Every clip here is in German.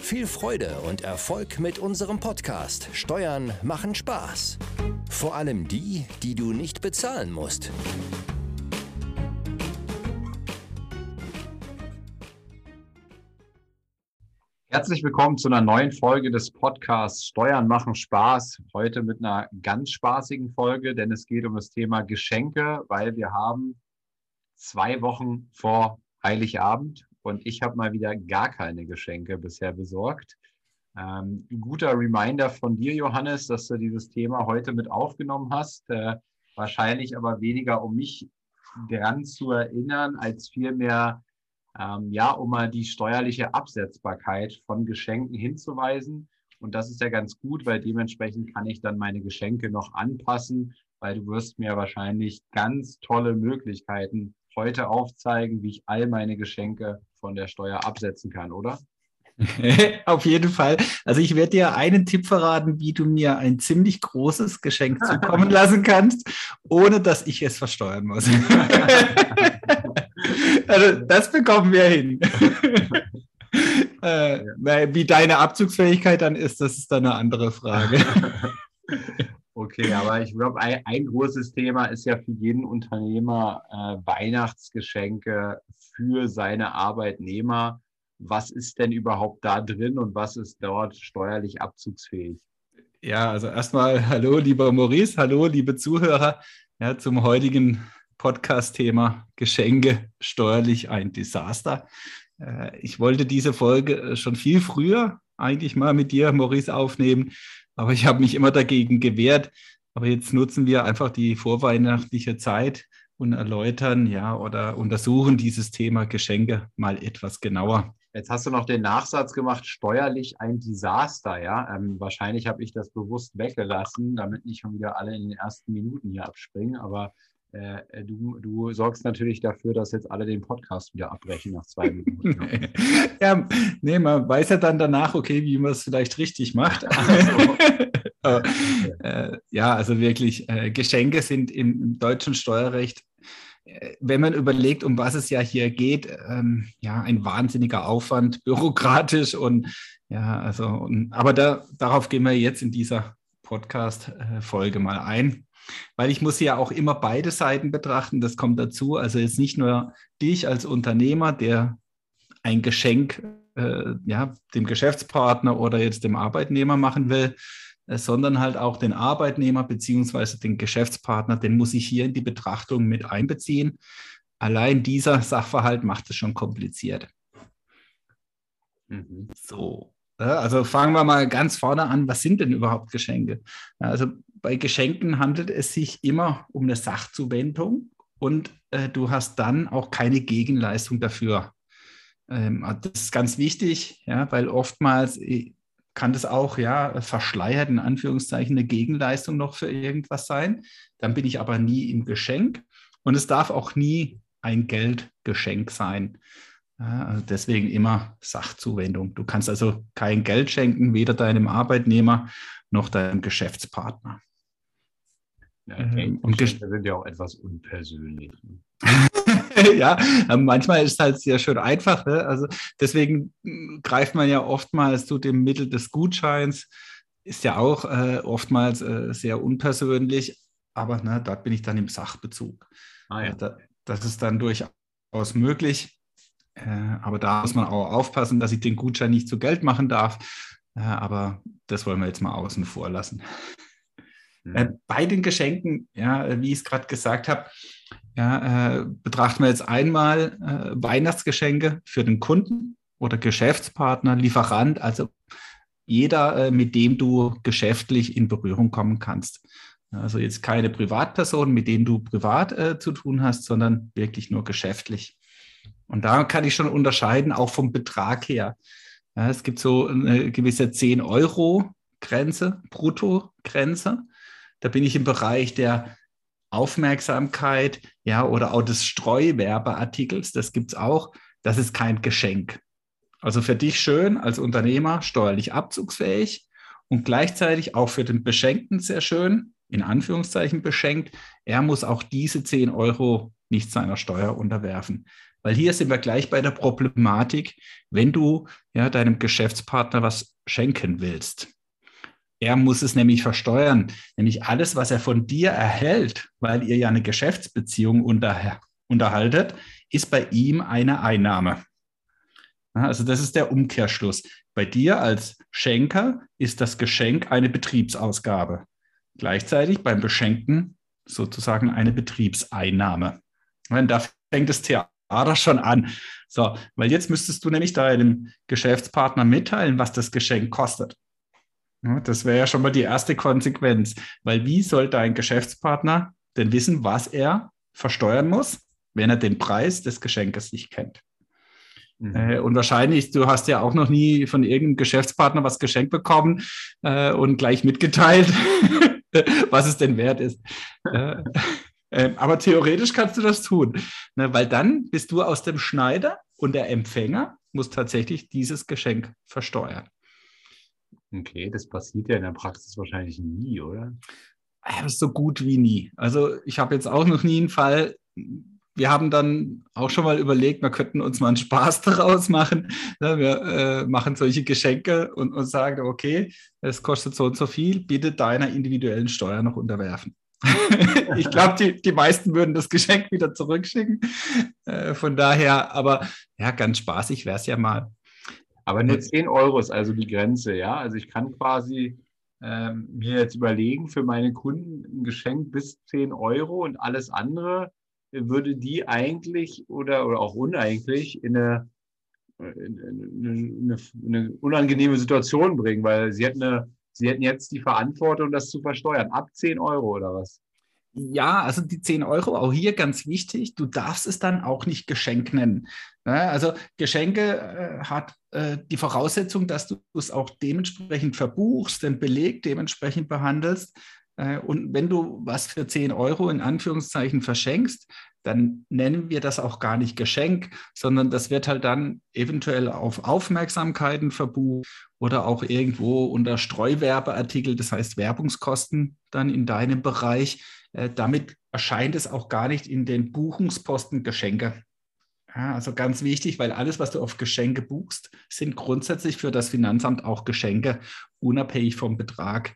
Viel Freude und Erfolg mit unserem Podcast Steuern machen Spaß. Vor allem die, die du nicht bezahlen musst. Herzlich willkommen zu einer neuen Folge des Podcasts Steuern machen Spaß. Heute mit einer ganz spaßigen Folge, denn es geht um das Thema Geschenke, weil wir haben zwei Wochen vor Heiligabend und ich habe mal wieder gar keine Geschenke bisher besorgt. Ähm, guter Reminder von dir, Johannes, dass du dieses Thema heute mit aufgenommen hast. Äh, wahrscheinlich aber weniger, um mich daran zu erinnern, als vielmehr, ähm, ja, um mal die steuerliche Absetzbarkeit von Geschenken hinzuweisen. Und das ist ja ganz gut, weil dementsprechend kann ich dann meine Geschenke noch anpassen, weil du wirst mir wahrscheinlich ganz tolle Möglichkeiten heute aufzeigen, wie ich all meine Geschenke von der Steuer absetzen kann, oder? Auf jeden Fall. Also ich werde dir einen Tipp verraten, wie du mir ein ziemlich großes Geschenk zukommen lassen kannst, ohne dass ich es versteuern muss. also das bekommen wir hin. äh, wie deine Abzugsfähigkeit dann ist, das ist dann eine andere Frage. Okay, aber ich glaube, ein, ein, großes Thema ist ja für jeden Unternehmer äh, Weihnachtsgeschenke für seine Arbeitnehmer. Was ist denn überhaupt da drin und was ist dort steuerlich abzugsfähig? Ja, also erstmal hallo, lieber Maurice, hallo, liebe Zuhörer, ja, zum heutigen Podcast-Thema Geschenke steuerlich ein Desaster. Äh, ich wollte diese Folge schon viel früher eigentlich mal mit dir, Maurice, aufnehmen. Aber ich habe mich immer dagegen gewehrt. Aber jetzt nutzen wir einfach die vorweihnachtliche Zeit und erläutern, ja, oder untersuchen dieses Thema Geschenke mal etwas genauer. Jetzt hast du noch den Nachsatz gemacht, steuerlich ein Desaster, ja. Ähm, wahrscheinlich habe ich das bewusst weggelassen, damit nicht schon wieder alle in den ersten Minuten hier abspringen. Aber äh, äh, du, du sorgst natürlich dafür, dass jetzt alle den Podcast wieder abbrechen nach zwei Minuten. ja, nee, man weiß ja dann danach, okay, wie man es vielleicht richtig macht. äh, ja, also wirklich, äh, Geschenke sind im, im, deutschen Steuerrecht, wenn man überlegt, um was es ja hier geht, ähm, ja, ein wahnsinniger Aufwand, bürokratisch und ja, also, und, aber da, darauf gehen wir jetzt in dieser Podcast-Folge mal ein weil ich muss ja auch immer beide Seiten betrachten, das kommt dazu. Also jetzt nicht nur dich als Unternehmer, der ein Geschenk äh, ja, dem Geschäftspartner oder jetzt dem Arbeitnehmer machen will, sondern halt auch den Arbeitnehmer beziehungsweise den Geschäftspartner, den muss ich hier in die Betrachtung mit einbeziehen. Allein dieser Sachverhalt macht es schon kompliziert. Mhm. So, also fangen wir mal ganz vorne an. Was sind denn überhaupt Geschenke? Also bei Geschenken handelt es sich immer um eine Sachzuwendung und äh, du hast dann auch keine Gegenleistung dafür. Ähm, das ist ganz wichtig, ja, weil oftmals äh, kann das auch ja verschleiert in Anführungszeichen eine Gegenleistung noch für irgendwas sein. Dann bin ich aber nie im Geschenk und es darf auch nie ein Geldgeschenk sein. Ja, also deswegen immer Sachzuwendung. Du kannst also kein Geld schenken, weder deinem Arbeitnehmer noch deinem Geschäftspartner. Ja, ähm, und Geschenke sind ja auch etwas unpersönlich. ja, manchmal ist es halt sehr schön einfach. Ne? Also deswegen hm, greift man ja oftmals zu dem Mittel des Gutscheins. Ist ja auch äh, oftmals äh, sehr unpersönlich, aber ne, dort bin ich dann im Sachbezug. Ah, ja. da, das ist dann durchaus möglich. Äh, aber da muss man auch aufpassen, dass ich den Gutschein nicht zu Geld machen darf. Äh, aber das wollen wir jetzt mal außen vor lassen. Mhm. Bei den Geschenken, ja, wie ich es gerade gesagt habe, ja, betrachten wir jetzt einmal Weihnachtsgeschenke für den Kunden oder Geschäftspartner, Lieferant, also jeder, mit dem du geschäftlich in Berührung kommen kannst. Also jetzt keine Privatpersonen, mit denen du privat äh, zu tun hast, sondern wirklich nur geschäftlich. Und da kann ich schon unterscheiden, auch vom Betrag her. Ja, es gibt so eine gewisse 10-Euro-Grenze, Brutto-Grenze. Da bin ich im Bereich der Aufmerksamkeit, ja, oder auch des Streuwerbeartikels, das gibt es auch. Das ist kein Geschenk. Also für dich schön als Unternehmer steuerlich abzugsfähig und gleichzeitig auch für den Beschenkten sehr schön, in Anführungszeichen beschenkt. Er muss auch diese 10 Euro nicht seiner Steuer unterwerfen. Weil hier sind wir gleich bei der Problematik, wenn du ja, deinem Geschäftspartner was schenken willst. Er muss es nämlich versteuern, nämlich alles, was er von dir erhält, weil ihr ja eine Geschäftsbeziehung unter, unterhaltet, ist bei ihm eine Einnahme. Also das ist der Umkehrschluss. Bei dir als Schenker ist das Geschenk eine Betriebsausgabe. Gleichzeitig beim Beschenken sozusagen eine Betriebseinnahme. Und da fängt das Theater schon an. So, weil jetzt müsstest du nämlich deinem Geschäftspartner mitteilen, was das Geschenk kostet. Das wäre ja schon mal die erste Konsequenz, weil wie soll dein Geschäftspartner denn wissen, was er versteuern muss, wenn er den Preis des Geschenkes nicht kennt? Mhm. Äh, und wahrscheinlich, du hast ja auch noch nie von irgendeinem Geschäftspartner was geschenkt bekommen äh, und gleich mitgeteilt, was es denn wert ist. Äh, äh, aber theoretisch kannst du das tun, ne, weil dann bist du aus dem Schneider und der Empfänger muss tatsächlich dieses Geschenk versteuern. Okay, das passiert ja in der Praxis wahrscheinlich nie, oder? Ja, so gut wie nie. Also ich habe jetzt auch noch nie einen Fall, wir haben dann auch schon mal überlegt, wir könnten uns mal einen Spaß daraus machen. Wir äh, machen solche Geschenke und, und sagen, okay, es kostet so und so viel, bitte deiner individuellen Steuer noch unterwerfen. ich glaube, die, die meisten würden das Geschenk wieder zurückschicken. Äh, von daher, aber ja, ganz spaßig wäre es ja mal. Aber nur 10 Euro ist also die Grenze, ja? Also ich kann quasi ähm, mir jetzt überlegen, für meine Kunden ein Geschenk bis 10 Euro und alles andere würde die eigentlich oder, oder auch uneigentlich in eine, in eine, eine, unangenehme Situation bringen, weil sie hätten, eine, sie hätten jetzt die Verantwortung, das zu versteuern. Ab 10 Euro oder was? Ja, also die 10 Euro, auch hier ganz wichtig, du darfst es dann auch nicht Geschenk nennen. Also Geschenke äh, hat äh, die Voraussetzung, dass du es auch dementsprechend verbuchst, den Beleg dementsprechend behandelst. Äh, und wenn du was für 10 Euro in Anführungszeichen verschenkst, dann nennen wir das auch gar nicht Geschenk, sondern das wird halt dann eventuell auf Aufmerksamkeiten verbucht oder auch irgendwo unter Streuwerbeartikel, das heißt Werbungskosten dann in deinem Bereich. Äh, damit erscheint es auch gar nicht in den Buchungsposten Geschenke. Ja, also ganz wichtig, weil alles, was du auf Geschenke buchst, sind grundsätzlich für das Finanzamt auch Geschenke, unabhängig vom Betrag.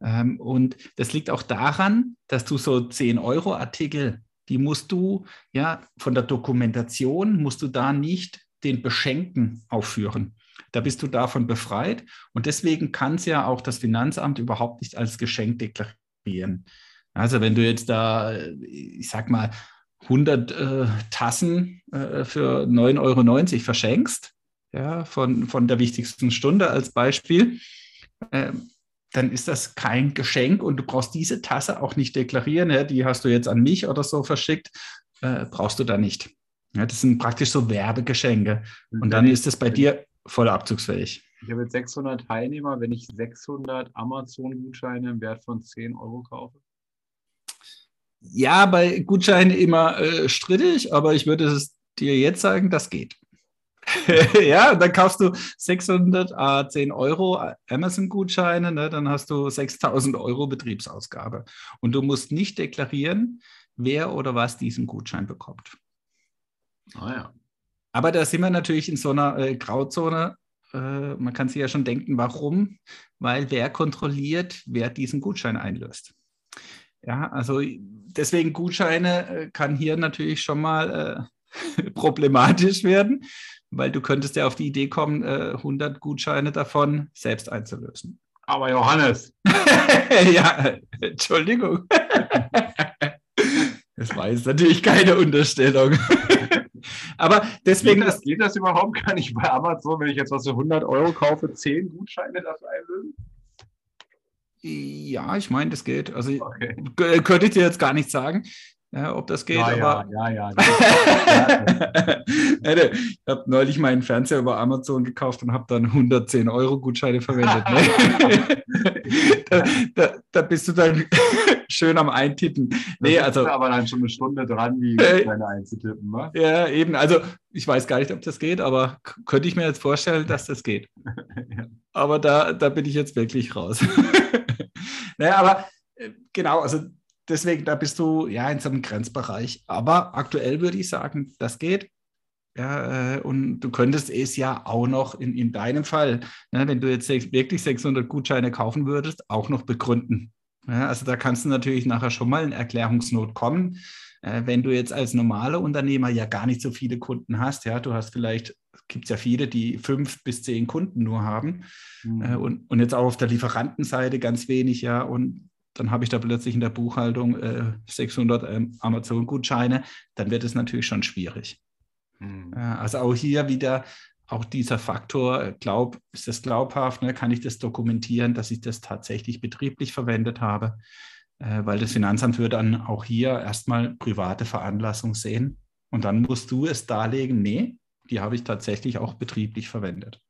Ähm, und das liegt auch daran, dass du so 10-Euro-Artikel, die musst du ja von der Dokumentation, musst du da nicht den Beschenken aufführen. Da bist du davon befreit. Und deswegen kann es ja auch das Finanzamt überhaupt nicht als Geschenk deklarieren. Also wenn du jetzt da, ich sag mal, 100 äh, Tassen äh, für 9,90 Euro verschenkst, ja, von, von der wichtigsten Stunde als Beispiel, äh, dann ist das kein Geschenk und du brauchst diese Tasse auch nicht deklarieren. Ja, die hast du jetzt an mich oder so verschickt, äh, brauchst du da nicht. Ja, das sind praktisch so Werbegeschenke. Und dann ist es bei dir voll abzugsfähig. Ich habe jetzt 600 Teilnehmer. Wenn ich 600 Amazon-Gutscheine im Wert von 10 Euro kaufe? Ja, bei Gutscheinen immer äh, strittig, aber ich würde es dir jetzt sagen, das geht. ja, dann kaufst du 600 a 10 Euro Amazon-Gutscheine, ne, dann hast du 6000 Euro Betriebsausgabe. Und du musst nicht deklarieren, wer oder was diesen Gutschein bekommt. Ah ja. Aber da sind wir natürlich in so einer äh, Grauzone. Äh, man kann sich ja schon denken, warum? Weil wer kontrolliert, wer diesen Gutschein einlöst. Ja, also deswegen Gutscheine äh, kann hier natürlich schon mal äh, problematisch werden, weil du könntest ja auf die Idee kommen, äh, 100 Gutscheine davon selbst einzulösen. Aber Johannes. ja, Entschuldigung. das war jetzt natürlich keine Unterstellung. Aber deswegen. Geht das, geht das überhaupt gar nicht bei Amazon, wenn ich jetzt was für 100 Euro kaufe, 10 Gutscheine dafür einlösen? Ja, ich meine, das geht. Also okay. könnte ich dir jetzt gar nicht sagen. ob das geht. Ja, aber ja, ja, ja. ich habe neulich meinen Fernseher über Amazon gekauft und habe dann 110 Euro Gutscheine verwendet. Ne? da, da, da, bist du dann schön am Eintippen. Nee, also, aber dann schon eine Stunde dran, die Äh, Gutscheine einzutippen. Ne? ja, eben. Also ich weiß gar nicht, ob das geht, aber könnte ich mir jetzt vorstellen, dass das geht. Ja. Aber da, da bin ich jetzt wirklich raus. Naja, aber äh, genau, also deswegen, da bist du ja in so einem Grenzbereich. Aber aktuell würde ich sagen, das geht. Ja, äh, und du könntest es ja auch noch in, in deinem Fall, ne, wenn du jetzt wirklich 600 Gutscheine kaufen würdest, auch noch begründen. Ja, also da kannst du natürlich nachher schon mal in Erklärungsnot kommen. Äh, wenn du jetzt als normaler Unternehmer ja gar nicht so viele Kunden hast, ja, du hast vielleicht, gibt es ja viele, die fünf bis zehn Kunden nur haben Mhm. äh, und, und jetzt auch auf der Lieferantenseite ganz wenig, ja, und dann habe ich da plötzlich in der Buchhaltung äh, 600 ähm, Amazon-Gutscheine, dann wird es natürlich schon schwierig. Mhm. Ja, also auch hier wieder auch dieser Faktor, äh, glaub, ist das glaubhaft, ne? kann ich das dokumentieren, dass ich das tatsächlich betrieblich verwendet habe, äh, weil das Finanzamt wird dann auch hier erstmal private Veranlassung sehen und dann musst du es darlegen, nee, die habe ich tatsächlich auch betrieblich verwendet.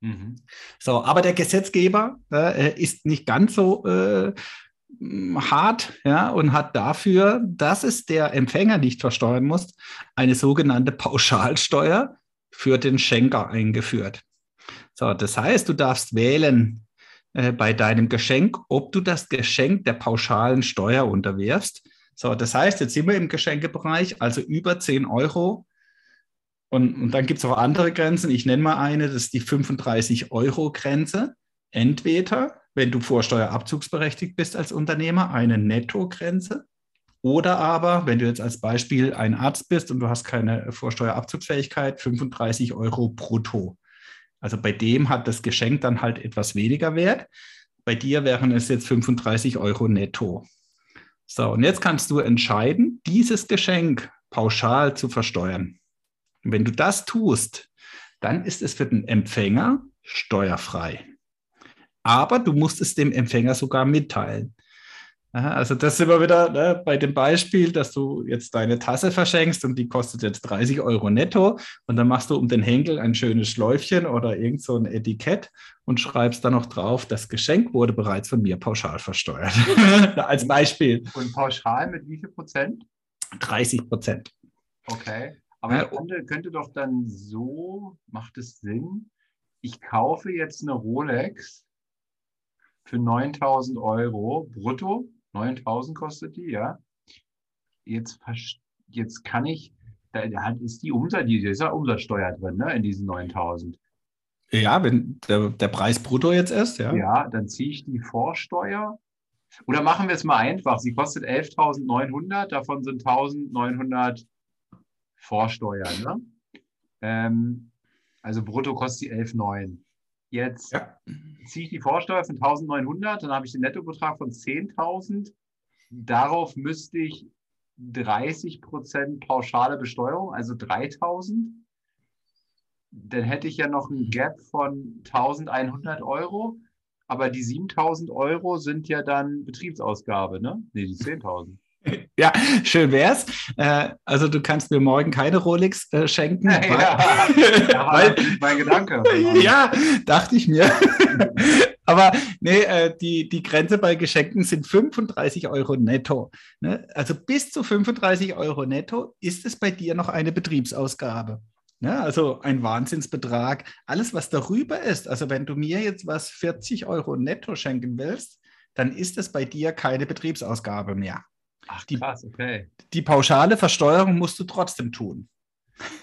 Mhm. So, aber der Gesetzgeber äh, ist nicht ganz so äh, hart ja, und hat dafür, dass es der Empfänger nicht versteuern muss, eine sogenannte Pauschalsteuer für den Schenker eingeführt. So, das heißt, du darfst wählen äh, bei deinem Geschenk, ob du das Geschenk der pauschalen Steuer unterwirfst. So, das heißt, jetzt sind wir im Geschenkebereich, also über 10 Euro und, und dann gibt es auch andere Grenzen. Ich nenne mal eine, das ist die 35-Euro-Grenze. Entweder, wenn du vorsteuerabzugsberechtigt bist als Unternehmer, eine Nettogrenze. Oder aber, wenn du jetzt als Beispiel ein Arzt bist und du hast keine Vorsteuerabzugsfähigkeit, 35 Euro brutto. Also bei dem hat das Geschenk dann halt etwas weniger Wert. Bei dir wären es jetzt 35 Euro netto. So, und jetzt kannst du entscheiden, dieses Geschenk pauschal zu versteuern. Und wenn du das tust, dann ist es für den Empfänger steuerfrei. Aber du musst es dem Empfänger sogar mitteilen. Ja, Also das sind wir wieder ne, bei dem Beispiel, dass du jetzt deine Tasse verschenkst und die kostet jetzt 30 Euro netto und dann machst du um den Henkel ein schönes Schläufchen oder irgend so ein Etikett und schreibst dann noch drauf, das Geschenk wurde bereits von mir pauschal versteuert. Als Beispiel Und pauschal mit wie viel Prozent? 30 Prozent. Okay. Aber Ja, könnte, könnte doch dann so, macht es Sinn, ich kaufe jetzt eine Rolex für 9000 Euro brutto. 9000 kostet die, ja. Jetzt, jetzt kann ich, da da hat- ist die Umsatz, die ist ja Umsatzsteuer drin, ne, in diesen 9000. Ja, wenn der, der Preis brutto jetzt ist, ja. Ja, dann ziehe ich die Vorsteuer. Oder machen wir es mal einfach. Sie kostet 11.900, davon sind 1.900 Vorsteuer. Ne? Ähm, also brutto kostet die 11.900. Jetzt Ja. ziehe ich die Vorsteuer von 1.900, dann habe ich den Nettobetrag von 10.000. Darauf müsste ich 30 Prozent pauschale Besteuerung, also 3.000. Dann hätte ich ja noch einen Gap von 1.100 Euro. Aber die 7.000 Euro sind ja dann Betriebsausgabe, ne? Nee, die 10.000. Ja, schön wär's. Äh, also du kannst mir morgen keine Rolex äh, schenken. Ja, weil, war weil, mein Gedanke. ja, dachte ich mir. Aber nee, äh, die, die Grenze bei Geschenken sind 35 Euro netto. Ne? Also bis zu 35 Euro netto ist es bei dir noch eine Betriebsausgabe. Ja, also ein Wahnsinnsbetrag. Alles, was darüber ist, also wenn du mir jetzt was 40 Euro netto schenken willst, dann ist es bei dir keine Betriebsausgabe mehr. Ach, Die- krass, okay. Die pauschale Versteuerung musst du trotzdem tun.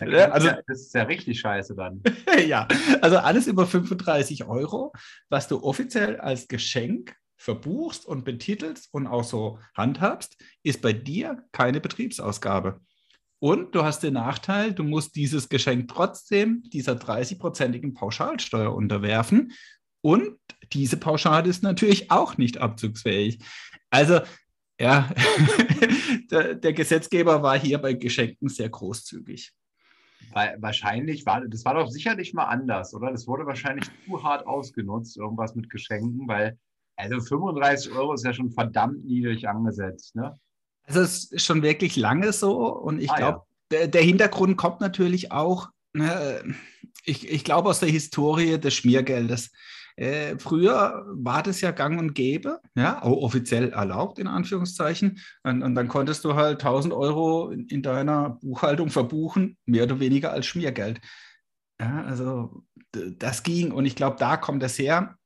Ja, Ja, also- das ist ja richtig scheiße dann. ja, also alles über 35 Euro, was du offiziell als Geschenk verbuchst und betitelst und auch so handhabst, ist bei dir keine Betriebsausgabe. Und du hast den Nachteil, du musst dieses Geschenk trotzdem dieser 30-prozentigen Pauschalsteuer unterwerfen. Und diese Pauschale ist natürlich auch nicht abzugsfähig. Also, ja, der, der Gesetzgeber war hier bei Geschenken sehr großzügig. Weil wahrscheinlich war, das war doch sicherlich mal anders, oder? Das wurde wahrscheinlich zu hart ausgenutzt, irgendwas mit Geschenken, weil, also 35 Euro ist ja schon verdammt niedrig angesetzt, ne? Also es ist schon wirklich lange so und ich Ah, glaube, der, der Hintergrund kommt natürlich auch, ne, ich, ich glaube aus der Historie des Schmiergeldes. Äh, früher war das ja gang und gäbe, ja, offiziell erlaubt in Anführungszeichen. Und, und dann konntest du halt 1000 Euro in, in deiner Buchhaltung verbuchen, mehr oder weniger als Schmiergeld. Ja, also das ging und ich glaube, da kommt es her.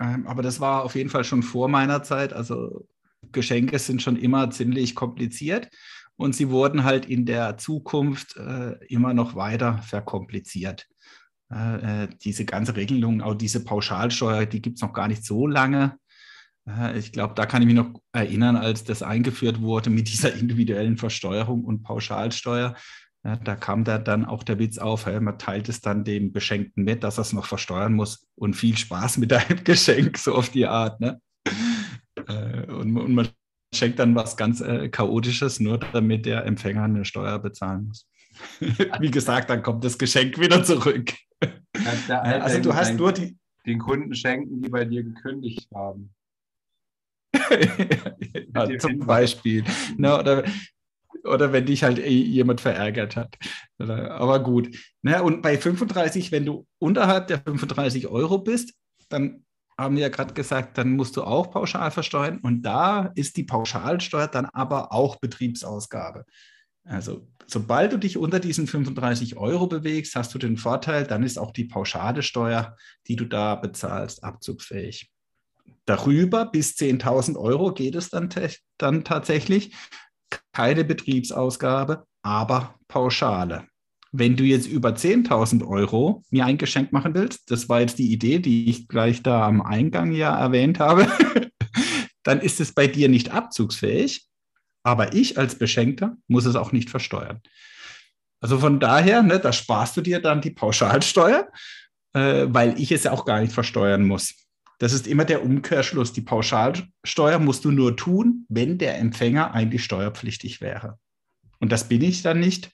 Ähm, aber das war auf jeden Fall schon vor meiner Zeit. Also Geschenke sind schon immer ziemlich kompliziert und sie wurden halt in der Zukunft äh, immer noch weiter verkompliziert. Äh, äh, diese ganze Regelung, auch diese Pauschalsteuer, die gibt es noch gar nicht so lange. Äh, ich glaube, da kann ich mich noch erinnern, als das eingeführt wurde mit dieser individuellen Versteuerung und Pauschalsteuer. Ja, da kam da dann auch der Witz auf, hey, man teilt es dann dem Beschenkten mit, dass er es noch versteuern muss und viel Spaß mit deinem Geschenk, so auf die Art. Ne? Und, und man schenkt dann was ganz äh, Chaotisches, nur damit der Empfänger eine Steuer bezahlen muss. Wie gesagt, dann kommt das Geschenk wieder zurück. Kannst Ja, also du hast den- nur die. den Kunden schenken, die bei dir gekündigt haben. ja, zum. Beispiel. Ne, oder, oder wenn dich halt eh jemand verärgert hat. Aber gut. Ne, und bei 35, wenn du unterhalb der 35 Euro bist, dann haben wir ja gerade gesagt, dann musst du auch pauschal versteuern. Und da ist die Pauschalsteuer dann aber auch Betriebsausgabe. Also sobald du dich unter diesen 35 Euro bewegst, hast du den Vorteil, dann ist auch die pauschale Steuer, die du da bezahlst, abzugsfähig. Darüber bis 10.000 Euro geht es dann, dann tatsächlich. Keine Betriebsausgabe, aber Pauschale. Wenn du jetzt über 10.000 Euro mir ein Geschenk machen willst, das war jetzt die Idee, die ich gleich da am Eingang ja erwähnt habe, dann ist es bei dir nicht abzugsfähig, aber ich als Beschenkter muss es auch nicht versteuern. Also von daher, ne, da sparst du dir dann die Pauschalsteuer, äh, weil ich es ja auch gar nicht versteuern muss. Das ist immer der Umkehrschluss. Die Pauschalsteuer musst du nur tun, wenn der Empfänger eigentlich steuerpflichtig wäre. Und das bin ich dann nicht.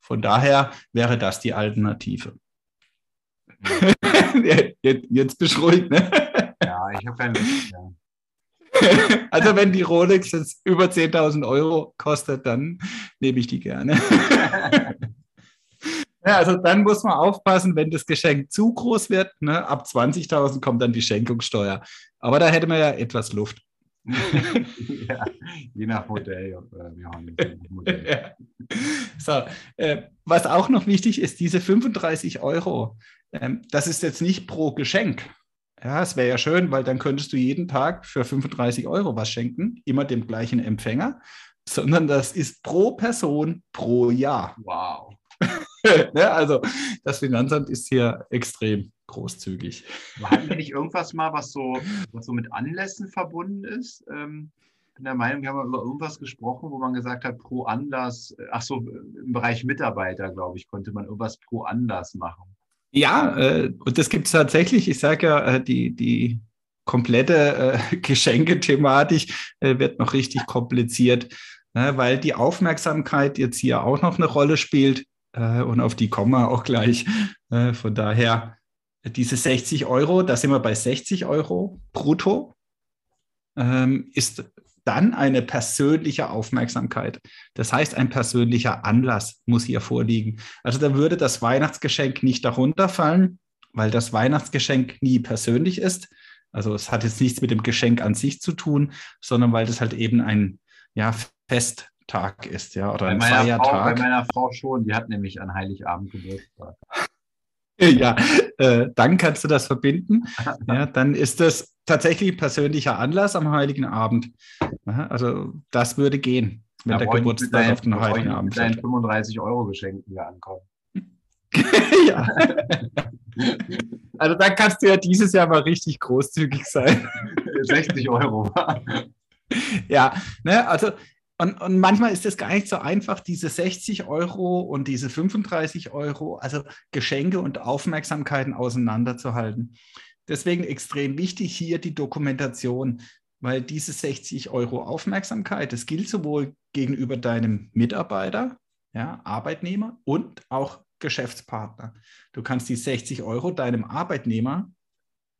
Von daher wäre das die Alternative. jetzt, jetzt ruhig, ne? Ja, ich habe keine Lust mehr. Also wenn die Rolex jetzt über 10.000 Euro kostet, dann nehme ich die gerne. Ja, also dann muss man aufpassen, wenn das Geschenk zu groß wird. Ne? Ab 20.000 kommt dann die Schenkungssteuer. Aber da hätte man ja etwas Luft. ja, je nach Modell. Äh, wir haben Modell. Ja. So, äh, was auch noch wichtig ist, diese 35 Euro, ähm, das ist jetzt nicht pro Geschenk. Ja, es wäre ja schön, weil dann könntest du jeden Tag für 35 Euro was schenken, immer dem gleichen Empfänger, sondern das ist pro Person pro Jahr. Wow. ja, also das Finanzamt ist hier extrem großzügig. Hatten wir nicht irgendwas mal, was so, was so mit Anlässen verbunden ist? Ähm, bin der Meinung, wir haben über irgendwas gesprochen, wo man gesagt hat, pro Anlass, äh, ach so, im Bereich Mitarbeiter, glaube ich, konnte man irgendwas pro Anlass machen. Ja, äh, und das gibt es tatsächlich. Ich sage ja, äh, die, die komplette äh, Geschenkethematik äh, wird noch richtig kompliziert, ne, weil die Aufmerksamkeit jetzt hier auch noch eine Rolle spielt. Äh, und auf die kommen wir auch gleich. Äh, von daher, diese 60 Euro, da sind wir bei 60 Euro brutto, ähm, ist dann eine persönliche Aufmerksamkeit. Das heißt, ein persönlicher Anlass muss hier vorliegen. Also da würde das Weihnachtsgeschenk nicht darunter fallen, weil das Weihnachtsgeschenk nie persönlich ist. Also es hat jetzt nichts mit dem Geschenk an sich zu tun, sondern weil das halt eben ein ja, Festtag ist, ja, oder Bei ein meiner, Frau, bei Feiertag. meiner Frau schon, die hat nämlich an Heiligabend Geburtstag. Ja, äh, dann kannst du das verbinden. Ja, dann ist das tatsächlich ein persönlicher Anlass am Heiligen Abend. Ja, also das würde gehen, wenn Da der Geburtstag deinen- auf den Heiligen Abend fällt. 35 Euro Geschenken wieder ankommen. ja. Also dann kannst du ja dieses Jahr mal richtig großzügig sein. 60 Euro. Ja, ne, also und, und manchmal ist es gar nicht so einfach, diese 60 Euro und diese 35 Euro, also Geschenke und Aufmerksamkeiten auseinanderzuhalten. Deswegen extrem wichtig hier die Dokumentation, weil diese 60 Euro Aufmerksamkeit, das gilt sowohl gegenüber deinem Mitarbeiter, ja, Arbeitnehmer und auch Geschäftspartner. Du kannst die 60 Euro deinem Arbeitnehmer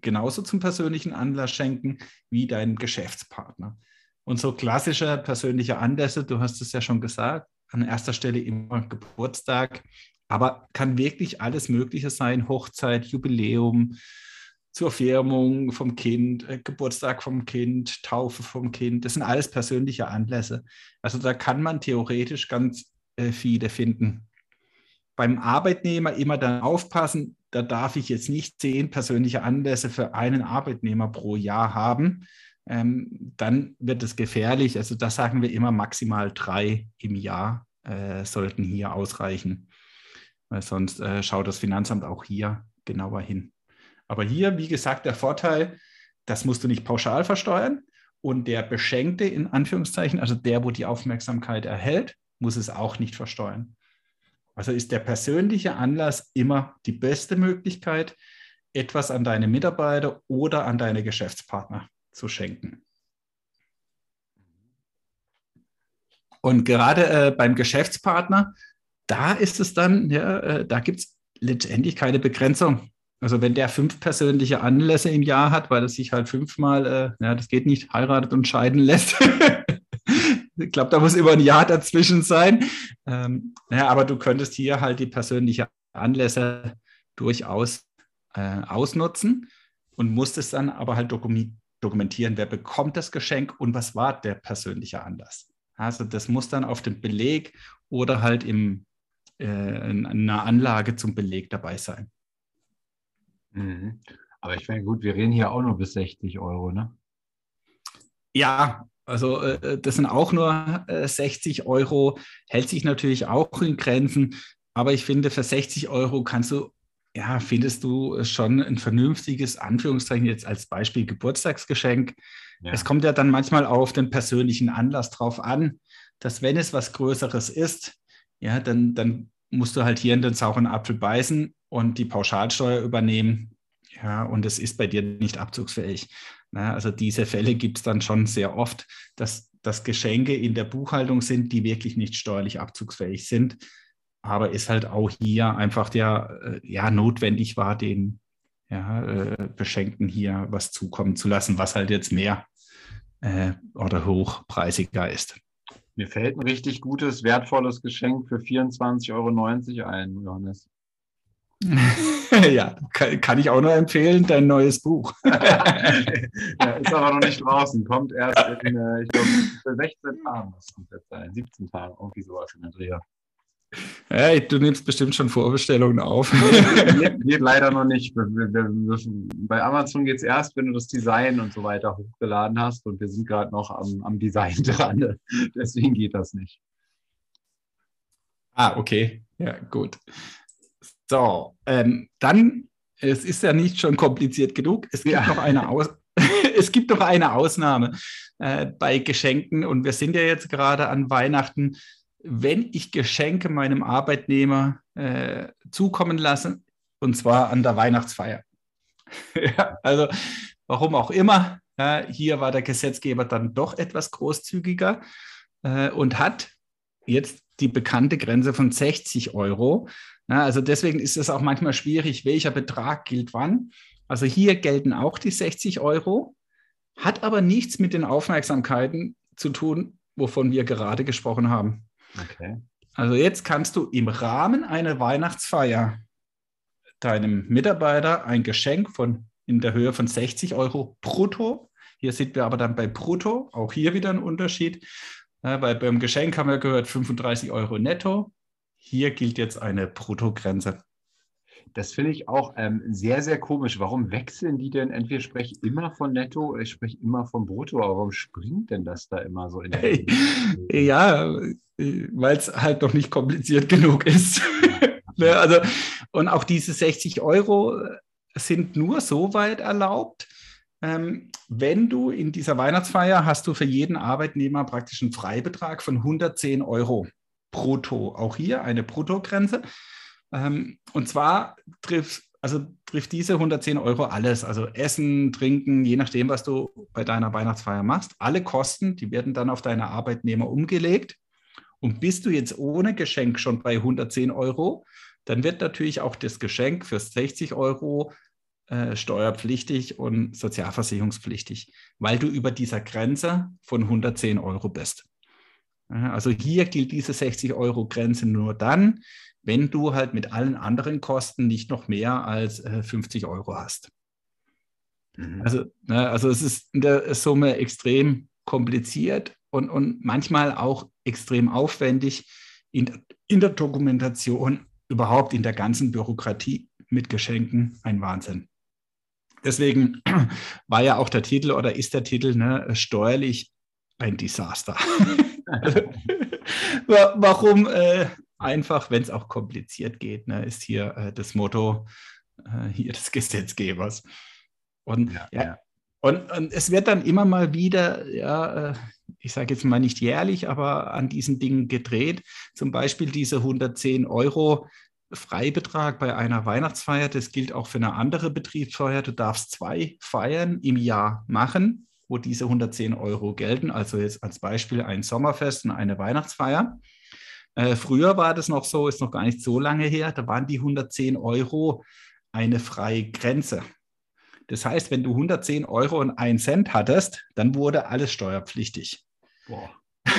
genauso zum persönlichen Anlass schenken wie deinem Geschäftspartner. Und so klassische persönliche Anlässe, du hast es ja schon gesagt, an erster Stelle immer Geburtstag, aber kann wirklich alles Mögliche sein: Hochzeit, Jubiläum, zur Firmung vom Kind, äh, Geburtstag vom Kind, Taufe vom Kind. Das sind alles persönliche Anlässe. Also da kann man theoretisch ganz äh, viele finden. Beim Arbeitnehmer immer dann aufpassen, da darf ich jetzt nicht zehn persönliche Anlässe für einen Arbeitnehmer pro Jahr haben. Ähm, dann wird es gefährlich. Also da sagen wir immer maximal drei im Jahr äh, sollten hier ausreichen. Weil sonst äh, schaut das Finanzamt auch hier genauer hin. Aber hier, wie gesagt, der Vorteil, das musst du nicht pauschal versteuern. Und der Beschenkte, in Anführungszeichen, also der, wo die Aufmerksamkeit erhält, muss es auch nicht versteuern. Also ist der persönliche Anlass immer die beste Möglichkeit, etwas an deine Mitarbeiter oder an deine Geschäftspartner zu schenken. Und gerade äh, beim Geschäftspartner, da ist es dann, ja, äh, da gibt es letztendlich keine Begrenzung. Also wenn der fünf persönliche Anlässe im Jahr hat, weil er sich halt fünfmal, äh, ja, das geht nicht, heiratet und scheiden lässt. ich glaube, da muss immer ein Jahr dazwischen sein. Ähm, ja, aber du könntest hier halt die persönlichen Anlässe durchaus äh, ausnutzen und musst es dann aber halt dokumentieren, wer bekommt das Geschenk und was war der persönliche Anlass. Also das muss dann auf dem Beleg oder halt im, äh, in einer Anlage zum Beleg dabei sein. Mhm. Aber ich meine, gut, wir reden hier auch nur bis 60 Euro, ne? Ja, also äh, das sind auch nur äh, 60 Euro, hält sich natürlich auch in Grenzen, aber ich finde, für 60 Euro kannst du, ja, findest du schon ein vernünftiges, Anführungszeichen jetzt als Beispiel Geburtstagsgeschenk. Ja. Es kommt ja dann manchmal auf den persönlichen Anlass drauf an, dass wenn es was Größeres ist, ja, dann, dann musst du halt hier in den sauren Apfel beißen und die Pauschalsteuer übernehmen. Ja, und es ist bei dir nicht abzugsfähig. Na, also diese Fälle gibt es dann schon sehr oft, dass, dass Geschenke in der Buchhaltung sind, die wirklich nicht steuerlich abzugsfähig sind. Aber ist halt auch hier einfach der, äh, ja, notwendig war, den ja, äh, Beschenkten hier was zukommen zu lassen, was halt jetzt mehr äh, oder hochpreisiger ist. Mir fällt ein richtig gutes, wertvolles Geschenk für 24,90 Euro ein, Johannes. ja, kann, kann, ich auch nur empfehlen, dein neues Buch. ja, ist aber noch nicht draußen, kommt erst in, äh, ich glaube, 16 Tagen, das jetzt sein, 17 Tagen, irgendwie sowas in der Dreh. Ja, du nimmst bestimmt schon Vorbestellungen auf. geht, geht leider noch nicht. Bei Amazon geht es erst, wenn du das Design und so weiter hochgeladen hast und wir sind gerade noch am, am Design dran. Deswegen geht das nicht. Ah, okay. Ja, gut. So, ähm, dann, es ist ja nicht schon kompliziert genug. Es gibt ja. noch eine Aus es gibt noch eine Ausnahme äh, bei Geschenken und wir sind ja jetzt gerade an Weihnachten wenn ich Geschenke meinem Arbeitnehmer äh, zukommen lasse, und zwar an der Weihnachtsfeier. ja, also warum auch immer, ja, hier war der Gesetzgeber dann doch etwas großzügiger äh, und hat jetzt die bekannte Grenze von 60 Euro. Ja, also deswegen ist es auch manchmal schwierig, welcher Betrag gilt wann. Also hier gelten auch die 60 Euro, hat aber nichts mit den Aufmerksamkeiten zu tun, wovon wir gerade gesprochen haben. Okay. Also jetzt kannst du im Rahmen einer Weihnachtsfeier deinem Mitarbeiter ein Geschenk von in der Höhe von 60 Euro brutto. Hier sind wir aber dann bei brutto, auch hier wieder ein Unterschied. Weil beim Geschenk haben wir gehört 35 Euro netto. Hier gilt jetzt eine Bruttogrenze. Das finde ich auch ähm, sehr, sehr komisch. Warum wechseln die denn? Entweder spreche ich immer von Netto oder ich spreche immer von Brutto. Aber warum springt denn das da immer so in der hey, Ja, weil es halt noch nicht kompliziert genug ist. ne, also, und auch diese 60 Euro sind nur so weit erlaubt, ähm, wenn du in dieser Weihnachtsfeier hast du für jeden Arbeitnehmer praktisch einen Freibetrag von 110 Euro brutto. Auch hier eine Bruttogrenze. Ähm, und zwar trifft, also trifft diese 110 Euro alles, also Essen, Trinken, je nachdem, was du bei deiner Weihnachtsfeier machst. Alle Kosten, die werden dann auf deine Arbeitnehmer umgelegt. Und bist du jetzt ohne Geschenk schon bei 110 Euro, dann wird natürlich auch das Geschenk für 60 Euro äh, steuerpflichtig und sozialversicherungspflichtig, weil du über dieser Grenze von 110 Euro bist. Also hier gilt diese 60 Euro Grenze nur dann, wenn du halt mit allen anderen Kosten nicht noch mehr als äh, 50 Euro hast. Mhm. Also, ne, also es ist in der Summe extrem kompliziert und, und manchmal auch extrem aufwendig in, in der Dokumentation, überhaupt in der ganzen Bürokratie mit Geschenken ein Wahnsinn. Deswegen war ja auch der Titel oder ist der Titel ne, steuerlich ein Desaster. Warum? Äh, einfach, wenn es auch kompliziert geht, ne, ist hier äh, das Motto äh, hier des Gesetzgebers. Und, ja, ja. Und, und, es wird dann immer mal wieder, ja, äh, ich sage jetzt mal nicht jährlich, aber an diesen Dingen gedreht. Zum Beispiel diese 110 Euro Freibetrag bei einer Weihnachtsfeier, das gilt auch für eine andere Betriebsfeier. Du darfst zwei Feiern im Jahr machen, wo diese 110 Euro gelten. Also jetzt als Beispiel ein Sommerfest und eine Weihnachtsfeier. Äh, früher war das noch so, ist noch gar nicht so lange her, da waren die 110 Euro eine freie Grenze. Das heißt, wenn du 110 Euro und 1 Cent hattest, dann wurde alles steuerpflichtig. Boah.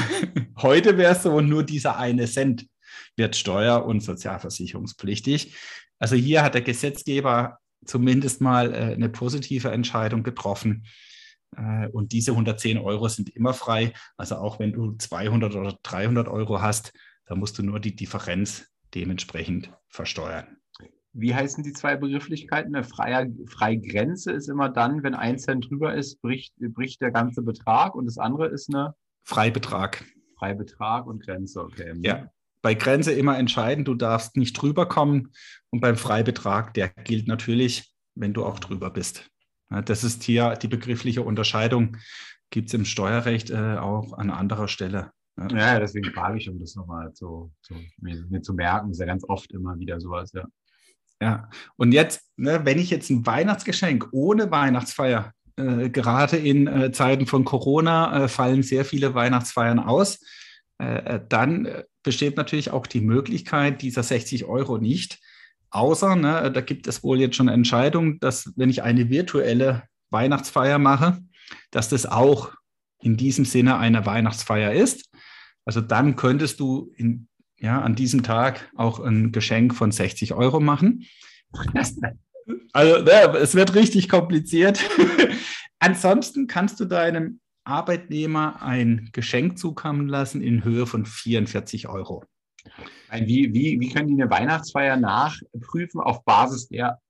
Heute wäre es so, nur dieser eine Cent wird steuer- und sozialversicherungspflichtig. Also hier hat der Gesetzgeber zumindest mal äh, eine positive Entscheidung getroffen. Äh, und diese 110 Euro sind immer frei. Also auch wenn du 200 oder 300 Euro hast, da musst du nur die Differenz dementsprechend versteuern. Wie heißen die zwei Begrifflichkeiten? Eine freie, freie Grenze ist immer dann, wenn ein Cent drüber ist, bricht, bricht der ganze Betrag und das andere ist eine Freibetrag. Freibetrag und Grenze, okay. Ja, bei Grenze immer entscheiden, du darfst nicht drüber kommen. Und beim Freibetrag, der gilt natürlich, wenn du auch drüber bist. Das ist hier die begriffliche Unterscheidung, gibt es im Steuerrecht äh, auch an anderer Stelle. Ja, deswegen frage ich, um das nochmal so, so mir, zu merken. Das ist ja ganz oft immer wieder sowas, ja. Ja, und jetzt, ne, wenn ich jetzt ein Weihnachtsgeschenk ohne Weihnachtsfeier, äh, gerade in äh, Zeiten von Corona äh, fallen sehr viele Weihnachtsfeiern aus, äh, äh, dann besteht natürlich auch die Möglichkeit dieser 60 Euro nicht. Außer, ne, da gibt es wohl jetzt schon Entscheidungen, dass wenn ich eine virtuelle Weihnachtsfeier mache, dass das auch in diesem Sinne eine Weihnachtsfeier ist. Also dann könntest du in, ja, an diesem Tag auch ein Geschenk von 60 Euro machen. Also ja, es wird richtig kompliziert. Ansonsten kannst du deinem Arbeitnehmer ein Geschenk zukommen lassen in Höhe von 44 Euro. Wie, wie, wie können die eine Weihnachtsfeier nachprüfen auf Basis der,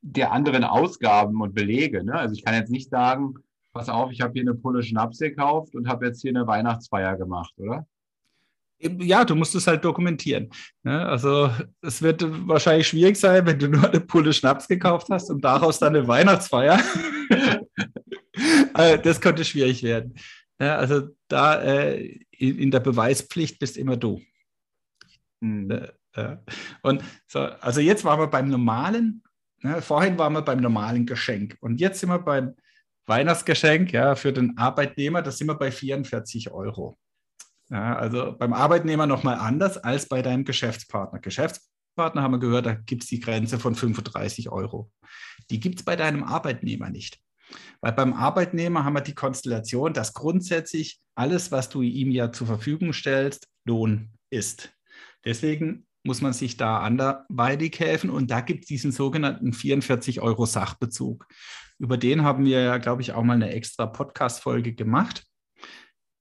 der anderen Ausgaben und Belege? Ne? Also ich kann jetzt nicht sagen, pass auf, ich habe hier eine Pulle Schnaps gekauft und habe jetzt hier eine Weihnachtsfeier gemacht, oder? Ja, du musst es halt dokumentieren. Ne? Also es wird wahrscheinlich schwierig sein, wenn du nur eine Pulle Schnaps gekauft hast und daraus dann eine Weihnachtsfeier. Äh, das könnte schwierig werden. Also da äh, in der Beweispflicht bist immer du. Mhm. Und so, also jetzt waren wir beim normalen, ne, vorhin waren wir beim normalen Geschenk und jetzt sind wir beim Weihnachtsgeschenk ja, für den Arbeitnehmer, da sind wir bei 44 Euro. Ja, also beim Arbeitnehmer nochmal anders als bei deinem Geschäftspartner. Geschäftspartner haben wir gehört, da gibt es die Grenze von 35 Euro. Die gibt es bei deinem Arbeitnehmer nicht. Weil beim Arbeitnehmer haben wir die Konstellation, dass grundsätzlich alles, was du ihm ja zur Verfügung stellst, Lohn ist. Deswegen muss man sich da anderweitig helfen und da gibt es diesen sogenannten 44 Euro Sachbezug. Über den haben wir ja, glaube ich, auch mal eine extra Podcast-Folge gemacht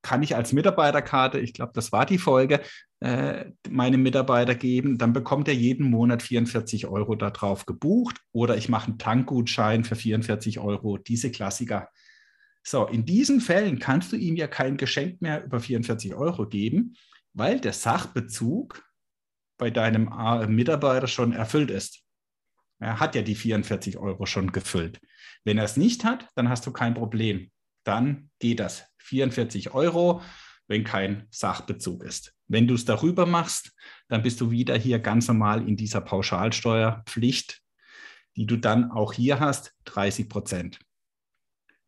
kann ich als Mitarbeiterkarte, ich glaube, das war die Folge, äh, meinem Mitarbeiter geben, dann bekommt er jeden Monat 44 Euro darauf gebucht oder ich mache einen Tankgutschein für 44 Euro, diese Klassiker. So, in diesen Fällen kannst du ihm ja kein Geschenk mehr über 44 Euro geben, weil der Sachbezug bei deinem äh, Mitarbeiter schon erfüllt ist. Er hat ja die 44 Euro schon gefüllt. Wenn er es nicht hat, dann hast du kein Problem. Dann geht das. 44 Euro, wenn kein Sachbezug ist. Wenn du es darüber machst, dann bist du wieder hier ganz normal in dieser Pauschalsteuerpflicht, die du dann auch hier hast, 30 Prozent.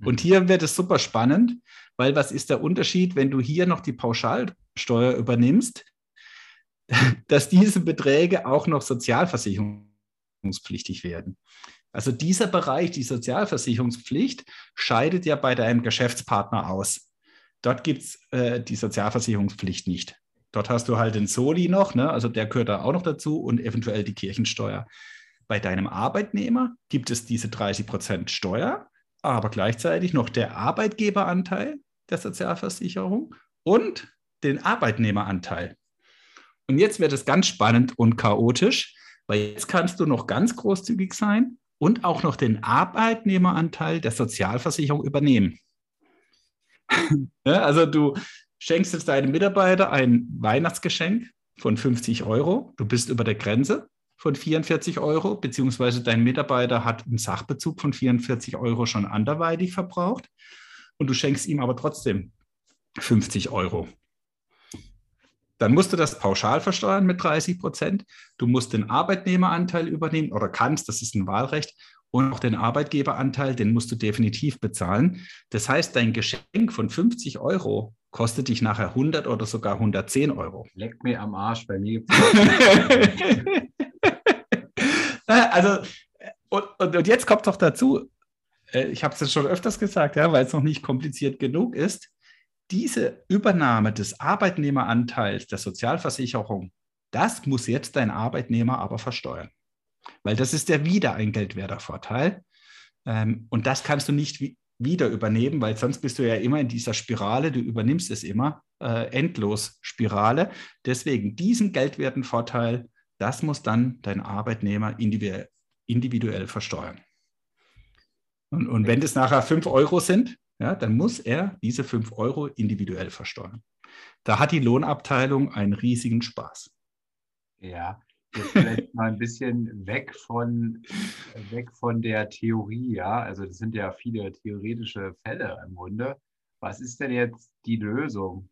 Und mhm. hier wird es super spannend, weil was ist der Unterschied, wenn du hier noch die Pauschalsteuer übernimmst, dass diese Beträge auch noch sozialversicherungspflichtig werden. Also dieser Bereich, die Sozialversicherungspflicht, scheidet ja bei deinem Geschäftspartner aus. Dort gibt es äh, die Sozialversicherungspflicht nicht. Dort hast du halt den Soli noch, ne? also der gehört da auch noch dazu und eventuell die Kirchensteuer. Bei deinem Arbeitnehmer gibt es diese 30 Prozent Steuer, aber gleichzeitig noch der Arbeitgeberanteil der Sozialversicherung und den Arbeitnehmeranteil. Und jetzt wird es ganz spannend und chaotisch, weil jetzt kannst du noch ganz großzügig sein und auch noch den Arbeitnehmeranteil der Sozialversicherung übernehmen. Ja, also du schenkst jetzt deinem Mitarbeiter ein Weihnachtsgeschenk von 50 Euro. Du bist über der Grenze von 44 Euro, beziehungsweise dein Mitarbeiter hat einen Sachbezug von 44 Euro schon anderweitig verbraucht und du schenkst ihm aber trotzdem 50 Euro. Dann musst du das pauschal versteuern mit 30 Prozent. Du musst den Arbeitnehmeranteil übernehmen oder kannst, das ist ein Wahlrecht. Und auch den Arbeitgeberanteil, den musst du definitiv bezahlen. Das heißt, dein Geschenk von 50 Euro kostet dich nachher 100 oder sogar 110 Euro. Leckt mir am Arsch, bei mir Also, und, und, und, jetzt kommt doch dazu, äh, ich habe es jetzt schon öfters gesagt, ja, weil es noch nicht kompliziert genug ist diese Übernahme des Arbeitnehmeranteils der Sozialversicherung, das muss jetzt dein Arbeitnehmer aber versteuern. Weil das ist ja wieder ein geldwerter Vorteil. Ähm, und das kannst du nicht wieder übernehmen, weil sonst bist du ja immer in dieser Spirale, du übernimmst es immer, äh, endlos Spirale. Deswegen diesen geldwerten Vorteil, das muss dann dein Arbeitnehmer individuell, individuell versteuern. Und, und wenn das nachher 5 Euro sind, ja, dann muss er diese 5 Euro individuell versteuern. Da hat die Lohnabteilung einen riesigen Spaß. Ja, jetzt vielleicht mal ein bisschen weg von, weg von der Theorie, ja. Also das sind ja viele theoretische Fälle im Grunde. Was ist denn jetzt die Lösung?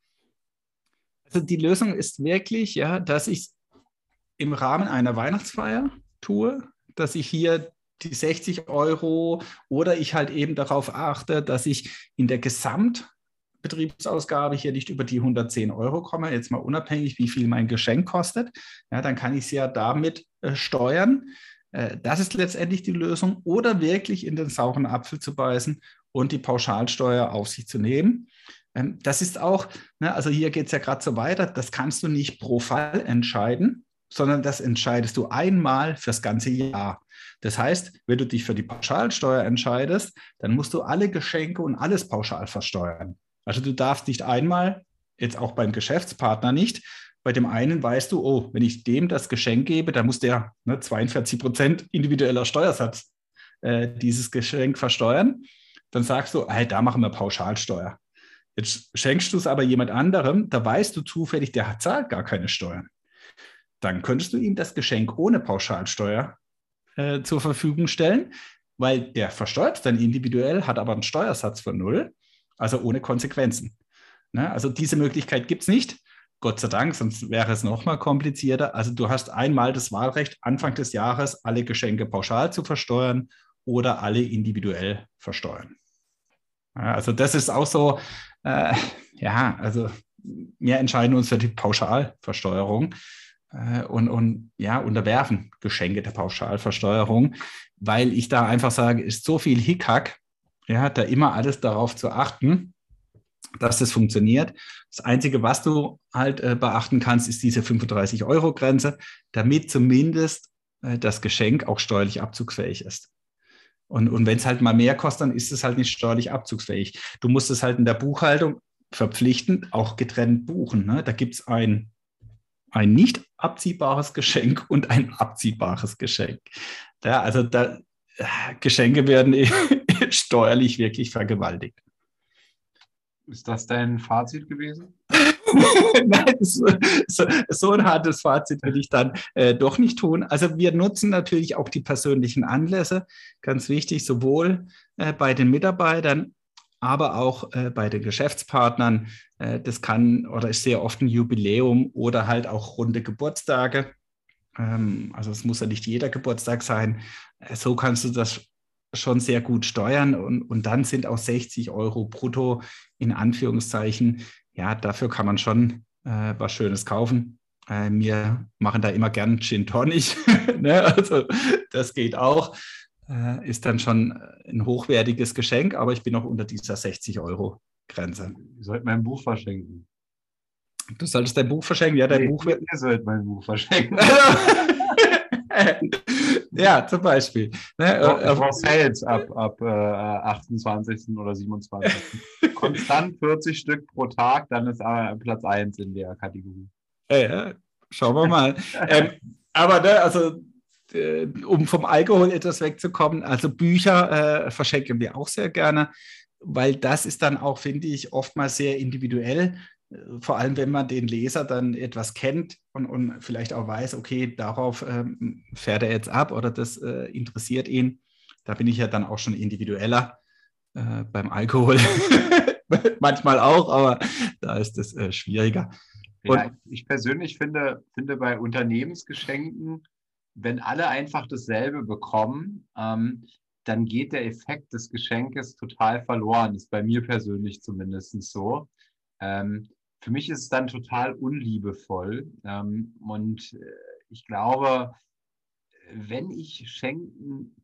Also die Lösung ist wirklich, ja, dass ich im Rahmen einer Weihnachtsfeier tue, dass ich hier die 60 Euro oder ich halt eben darauf achte, dass ich in der Gesamtbetriebsausgabe hier nicht über die 110 Euro komme, jetzt mal unabhängig, wie viel mein Geschenk kostet. Ja, dann kann ich es ja damit äh, steuern. Äh, das ist letztendlich die Lösung. Oder wirklich in den sauren Apfel zu beißen und die Pauschalsteuer auf sich zu nehmen. Ähm, das ist auch, ne, also hier geht es ja gerade so weiter, das kannst du nicht pro Fall entscheiden, sondern das entscheidest du einmal fürs ganze Jahr. Das heißt, wenn du dich für die Pauschalsteuer entscheidest, dann musst du alle Geschenke und alles pauschal versteuern. Also du darfst nicht einmal, jetzt auch beim Geschäftspartner nicht, bei dem einen weißt du, oh, wenn ich dem das Geschenk gebe, dann muss der ne, 42 Prozent individueller Steuersatz äh, dieses Geschenk versteuern. Dann sagst du, hey, da machen wir Pauschalsteuer. Jetzt schenkst du es aber jemand anderem, da weißt du zufällig, der zahlt gar keine Steuern. Dann könntest du ihm das Geschenk ohne Pauschalsteuer äh, zur Verfügung stellen, weil der versteuert dann individuell, hat aber einen Steuersatz von null, also ohne Konsequenzen. Ne? Also diese Möglichkeit gibt es nicht. Gott sei Dank, sonst wäre es noch mal komplizierter. Also du hast einmal das Wahlrecht, Anfang des Jahres alle Geschenke pauschal zu versteuern oder alle individuell versteuern. Also das ist auch so, äh, ja, also wir entscheiden uns für die Pauschalversteuerung äh, und, und ja, unterwerfen Geschenke der Pauschalversteuerung, weil ich da einfach sage, ist so viel Hickhack, ja, da immer alles darauf zu achten, dass das funktioniert. Das Einzige, was du halt äh, beachten kannst, ist diese 35-Euro-Grenze, damit zumindest äh, das Geschenk auch steuerlich abzugsfähig ist. Und, und wenn es halt mal mehr kostet, dann ist es halt nicht steuerlich abzugsfähig. Du musst es halt in der Buchhaltung verpflichtend auch getrennt buchen. Ne? Da gibt es ein ein nicht abziehbares Geschenk und ein abziehbares Geschenk. Ja, also da, Geschenke werden steuerlich wirklich vergewaltigt. Ist das dein Fazit gewesen? Nein, so, so, ein hartes Fazit will ich dann äh, doch nicht tun. Also wir nutzen natürlich auch die persönlichen Anlässe, ganz wichtig, sowohl äh, bei den Mitarbeitern aber auch äh, bei den Geschäftspartnern. Äh, das kann oder ist sehr oft ein Jubiläum oder halt auch runde Geburtstage. Ähm, also es muss ja nicht jeder Geburtstag sein. Äh, so kannst du das schon sehr gut steuern und, und dann sind auch 60 Euro brutto in Anführungszeichen. Ja, dafür kann man schon äh, was Schönes kaufen. Äh, wir machen da immer gern Gin Tonic. ne? Also das geht auch. äh, ist dann schon ein hochwertiges Geschenk, aber ich bin noch unter dieser 60 Euro Grenze. Ich sollte mein Buch verschenken. Du solltest dein Buch verschenken? Ja, dein Nee, Buch wird. Ihr sollt mein Buch verschenken. ja, zum Beispiel. Ne, brauche Sales ab, ab äh, 28. oder 27. Konstant 40 Stück pro Tag, dann ist äh, Platz 1 in der Kategorie. Ja, ja, schauen wir mal. ähm, aber ne, also, äh, um vom Alkohol etwas wegzukommen, also Bücher äh, verschenken wir auch sehr gerne, weil das ist dann auch, finde ich, oftmals sehr individuell. Vor allem, wenn man den Leser dann etwas kennt und, und vielleicht auch weiß, okay, darauf ähm, fährt er jetzt ab oder das äh, interessiert ihn. Da bin ich ja dann auch schon individueller äh, beim Alkohol. Manchmal auch, aber da ist es äh, schwieriger. Ja, ich persönlich finde, finde bei Unternehmensgeschenken, wenn alle einfach dasselbe bekommen, ähm, dann geht der Effekt des Geschenkes total verloren. Ist bei mir persönlich zumindest so. Ähm, für mich ist es dann total unliebevoll. Ähm, und äh, ich glaube, wenn ich schenken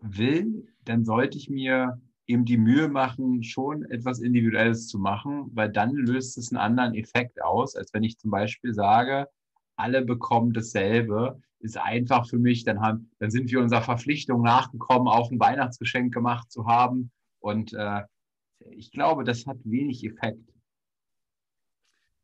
will, dann sollte ich mir eben die Mühe machen, schon etwas Individuelles zu machen, weil dann löst es einen anderen Effekt aus, als wenn ich zum Beispiel sage, alle bekommen dasselbe, ist einfach für mich, dann, haben, dann sind wir unserer Verpflichtung nachgekommen, auch ein Weihnachtsgeschenk gemacht zu haben. Und äh, ich glaube, das hat wenig Effekt.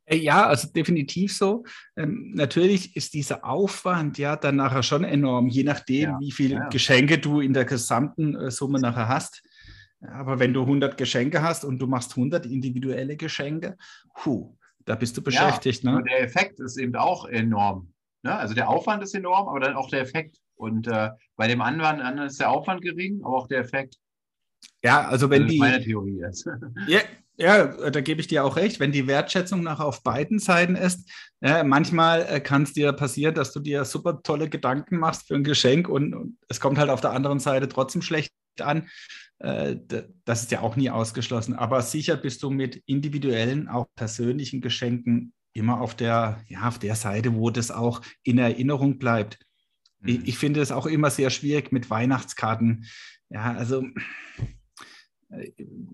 Äh, Ja, also definitiv so. Ähm, natürlich ist dieser Aufwand ja dann nachher schon enorm, je nachdem, Ja, wie viele ja. Geschenke du in der gesamten äh, Summe nachher hast. Aber wenn du 100 Geschenke hast und du machst 100 individuelle Geschenke, puh, da bist du beschäftigt. Ja, ne? der Effekt ist eben auch enorm. Ne? Also der Aufwand ist enorm, aber dann auch der Effekt. Und äh, bei dem anderen, anderen ist der Aufwand gering, aber auch der Effekt. Ja, also wenn das ist die, meine Theorie jetzt. Ja, ja, da gebe ich dir auch recht, wenn die Wertschätzung nachher auf beiden Seiten ist. Ja, manchmal äh, kann es dir passieren, dass du dir super tolle Gedanken machst für ein Geschenk und, und es kommt halt auf der anderen Seite trotzdem schlecht an. Äh, das ist ja auch nie ausgeschlossen. Aber sicher bist du mit individuellen, auch persönlichen Geschenken immer auf der, ja, auf der Seite, wo das auch in Erinnerung bleibt. Mhm. Ich, ich finde es auch immer sehr schwierig mit Weihnachtskarten. Ja, also äh,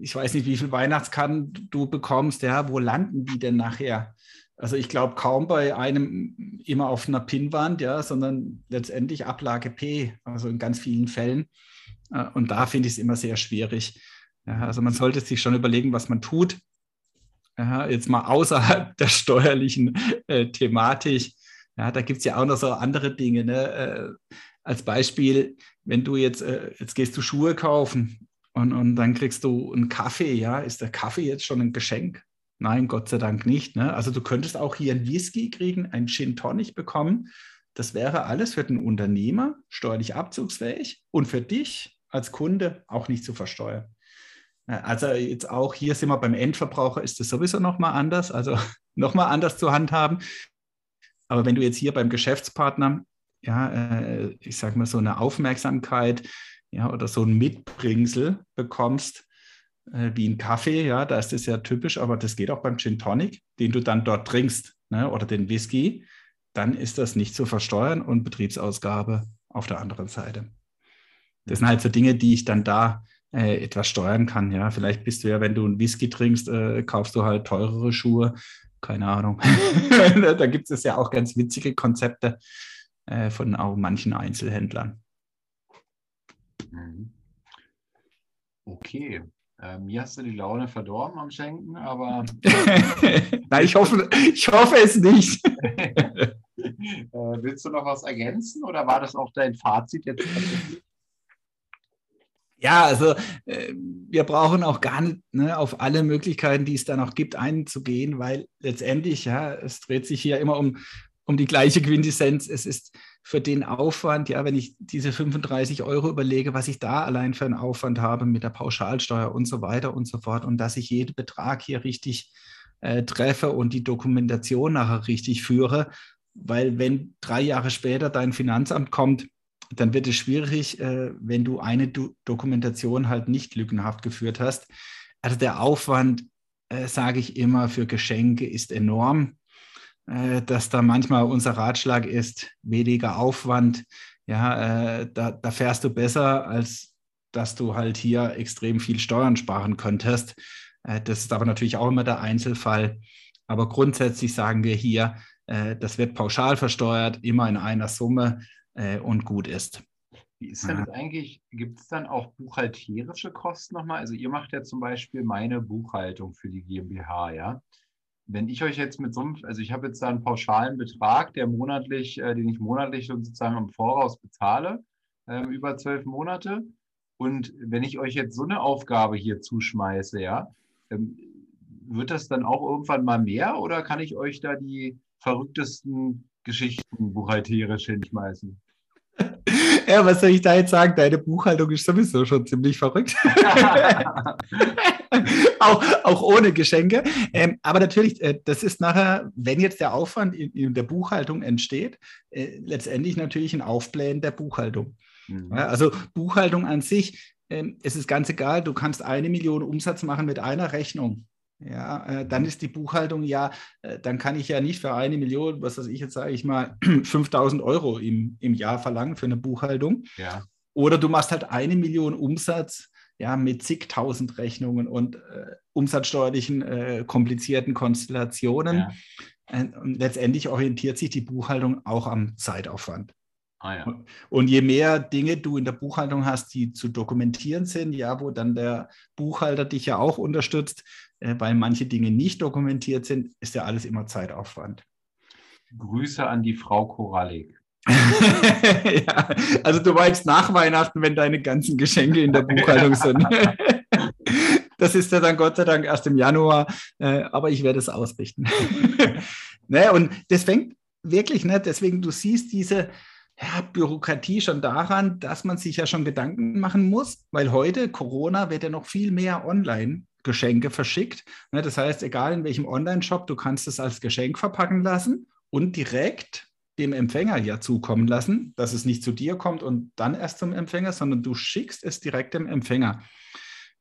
ich weiß nicht, wie viele Weihnachtskarten du bekommst, ja, wo landen die denn nachher? Also ich glaube kaum bei einem immer auf einer Pinnwand, ja, sondern letztendlich Ablage P, also in ganz vielen Fällen. Äh, Und da finde ich es immer sehr schwierig. Ja, also man sollte sich schon überlegen, was man tut. Ja, jetzt mal außerhalb der steuerlichen äh, Thematik. Ja, da gibt es ja auch noch so andere Dinge. Ne? Äh, als Beispiel, wenn du jetzt, äh, jetzt gehst du Schuhe kaufen und, und dann kriegst du einen Kaffee, ja, ist der Kaffee jetzt schon ein Geschenk? Nein, Gott sei Dank nicht. Ne? Also du könntest auch hier einen Whisky kriegen, einen Gin Tonic bekommen. Das wäre alles für den Unternehmer steuerlich abzugsfähig und für dich als Kunde auch nicht zu versteuern. Also jetzt auch hier sind wir beim Endverbraucher, ist das sowieso nochmal anders, also nochmal anders zu handhaben. Aber wenn du jetzt hier beim Geschäftspartner, ja, äh, ich sage mal so eine Aufmerksamkeit, ja, oder so ein Mitbringsel bekommst, äh, wie ein Kaffee, ja, da ist das ja typisch, aber das geht auch beim Gin Tonic, den du dann dort trinkst, ne, oder den Whisky, dann ist das nicht zu versteuern und Betriebsausgabe auf der anderen Seite. Das sind halt so Dinge, die ich dann da äh, etwas steuern kann. Ja, vielleicht bist du ja, wenn du einen Whisky trinkst, äh, kaufst du halt teurere Schuhe. Keine Ahnung. da gibt es ja auch ganz witzige Konzepte äh, von auch manchen Einzelhändlern. Mhm. Okay. Mir hast du die Laune verdorben am Schenken, aber Nein, ich hoffe, ich hoffe es nicht. äh, willst du noch was ergänzen oder war das auch dein Fazit jetzt? Ja, also äh, wir brauchen auch gar nicht ne, auf alle Möglichkeiten, die es da noch gibt, einzugehen, weil letztendlich, ja, es dreht sich hier immer um, um die gleiche Quintessenz. Es ist für den Aufwand, ja, wenn ich diese 35 Euro überlege, was ich da allein für einen Aufwand habe mit der Pauschalsteuer und so weiter und so fort und dass ich jeden Betrag hier richtig äh, treffe und die Dokumentation nachher richtig führe, weil wenn drei Jahre später dein Finanzamt kommt, dann wird es schwierig, äh, wenn du eine Do Dokumentation halt nicht lückenhaft geführt hast. Also der Aufwand, äh, sage ich immer, für Geschenke ist enorm. Äh, dass da manchmal unser Ratschlag ist, weniger Aufwand. Ja, äh, da, da fährst du besser, als dass du halt hier extrem viel Steuern sparen könntest. Äh, das ist aber natürlich auch immer der Einzelfall. Aber grundsätzlich sagen wir hier, äh, das wird pauschal versteuert, immer in einer Summe äh, und gut ist. Wie ist denn das eigentlich? Gibt es dann auch buchhalterische Kosten nochmal? Also ihr macht ja zum Beispiel meine Buchhaltung für die GmbH, ja? Wenn ich euch jetzt mit so einem, also ich habe jetzt da einen pauschalen Betrag, der monatlich, äh, den ich monatlich sozusagen im Voraus bezahle, äh, über zwölf Monate. Und wenn ich euch jetzt so eine Aufgabe hier zuschmeiße, ja, ähm, wird das dann auch irgendwann mal mehr oder kann ich euch da die verrücktesten Geschichten buchhalterisch hinschmeißen? Ja, was soll ich da jetzt sagen? Deine Buchhaltung ist sowieso schon ziemlich verrückt. auch, auch ohne Geschenke. Ähm, aber natürlich, äh, das ist nachher, wenn jetzt der Aufwand in, in der Buchhaltung entsteht, äh, letztendlich natürlich ein Aufblähen der Buchhaltung. Mhm. Ja, also Buchhaltung an sich, äh, es ist ganz egal, du kannst eine Million Umsatz machen mit einer Rechnung. Ja, äh, dann ist die Buchhaltung ja, äh, dann kann ich ja nicht für eine Million, was weiß ich jetzt sage ich mal, 5000 Euro im, im Jahr verlangen für eine Buchhaltung. Ja. Oder du machst halt eine Million Umsatz ja, mit zigtausend Rechnungen und äh, umsatzsteuerlichen äh, komplizierten Konstellationen. Ja. Und letztendlich orientiert sich die Buchhaltung auch am Zeitaufwand. Ah, ja. Und je mehr Dinge du in der Buchhaltung hast, die zu dokumentieren sind, ja, wo dann der Buchhalter dich ja auch unterstützt, äh, weil manche Dinge nicht dokumentiert sind, ist ja alles immer Zeitaufwand. Grüße an die Frau Korallik. ja, also du weißt nach Weihnachten, wenn deine ganzen Geschenke in der Buchhaltung sind. das ist ja dann Gott sei Dank erst im Januar, äh, aber ich werde es ausrichten. ne, und das fängt wirklich, ne, deswegen, du siehst diese ja, Bürokratie schon daran, dass man sich ja schon Gedanken machen muss, weil heute Corona wird ja noch viel mehr online Geschenke verschickt. Ne, das heißt, egal in welchem Online-Shop, du kannst es als Geschenk verpacken lassen und direkt dem Empfänger ja zukommen lassen, dass es nicht zu dir kommt und dann erst zum Empfänger, sondern du schickst es direkt dem Empfänger.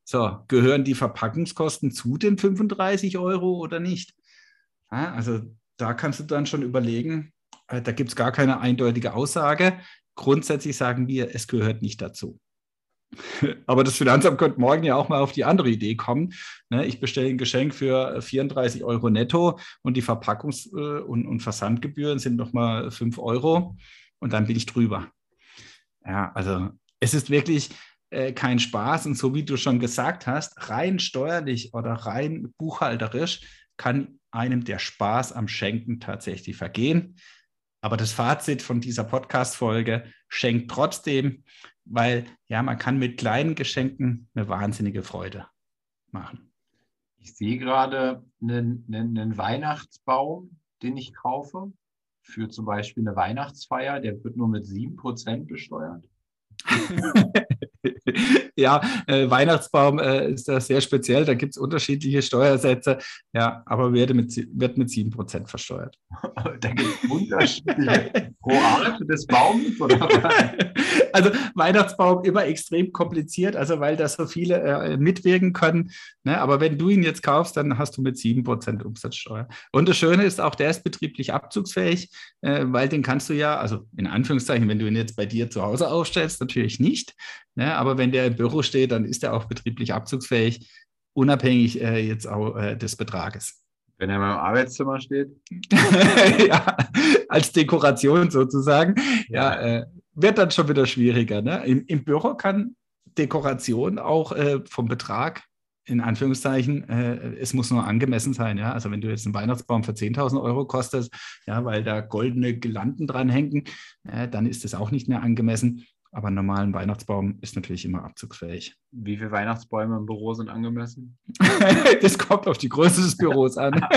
So, gehören die Verpackungskosten zu den 35 Euro oder nicht? Ja, also da kannst du dann schon überlegen, äh, da gibt es gar keine eindeutige Aussage. Grundsätzlich sagen wir, es gehört nicht dazu. Aber das Finanzamt könnte morgen ja auch mal auf die andere Idee kommen. Ne? Ich bestelle ein Geschenk für 34 Euro netto und die Verpackungs- äh, und, und Versandgebühren sind nochmal 5 Euro und dann bin ich drüber. Ja, also es ist wirklich äh, kein Spaß und so wie du schon gesagt hast, rein steuerlich oder rein buchhalterisch kann einem der Spaß am Schenken tatsächlich vergehen. Aber das Fazit von dieser Podcast-Folge schenkt trotzdem, weil ja, man kann mit kleinen Geschenken eine wahnsinnige Freude machen. Ich sehe gerade einen, einen, einen Weihnachtsbaum, den ich kaufe, für zum Beispiel eine Weihnachtsfeier, der wird nur mit 7% besteuert. ja, äh, Weihnachtsbaum äh, ist da sehr speziell. Da gibt es unterschiedliche Steuersätze. Ja, aber wird mit, wird mit 7% versteuert. da gibt es unterschiedliche pro Art des Baums? Oder? also Weihnachtsbaum immer extrem kompliziert, also weil da so viele äh, mitwirken können. Ne? Aber wenn du ihn jetzt kaufst, dann hast du mit 7% Umsatzsteuer. Und das Schöne ist auch, der ist betrieblich abzugsfähig, äh, weil den kannst du ja, also in Anführungszeichen, wenn du ihn jetzt bei dir zu Hause aufstellst, natürlich nicht. Ne? Aber wenn der im Büro steht, dann ist er auch betrieblich abzugsfähig, unabhängig äh, jetzt auch äh, des Betrages. Wenn er meinem Arbeitszimmer steht? ja, als Dekoration sozusagen. Ja, ja äh, wird dann schon wieder schwieriger. Ne? Im, Im, Büro kann Dekoration auch äh, vom Betrag in Anführungszeichen, äh, es muss nur angemessen sein. Ja? Also wenn du jetzt einen Weihnachtsbaum für 10.000 Euro kostest, ja, weil da goldene Gelanden dran hängen, äh, dann ist das auch nicht mehr angemessen. Aber einen normalen Weihnachtsbaum ist natürlich immer abzugsfähig. Wie viele Weihnachtsbäume im Büro sind angemessen? das kommt auf die Größe des Büros an.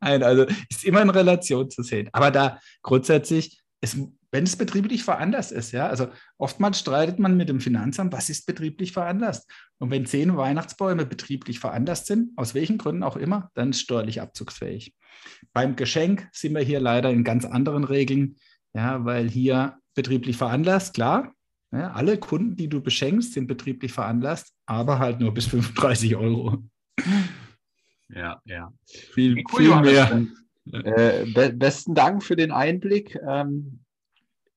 Nein, also ist immer in Relation zu sehen. Aber da grundsätzlich, es, wenn es betrieblich veranlasst ist, ja, also oftmals streitet man mit dem Finanzamt, was ist betrieblich veranlasst? Und wenn zehn Weihnachtsbäume betrieblich veranlasst sind, aus welchen Gründen auch immer, dann ist steuerlich abzugsfähig. Beim Geschenk sind wir hier leider in ganz anderen Regeln, ja, weil hier betrieblich veranlasst, klar. Ja, alle Kunden, die du beschenkst, sind betrieblich veranlasst, aber halt nur bis 35 Euro. Ja, ja. Viel, cool, viel mehr. Äh, be besten Dank für den Einblick. Ähm,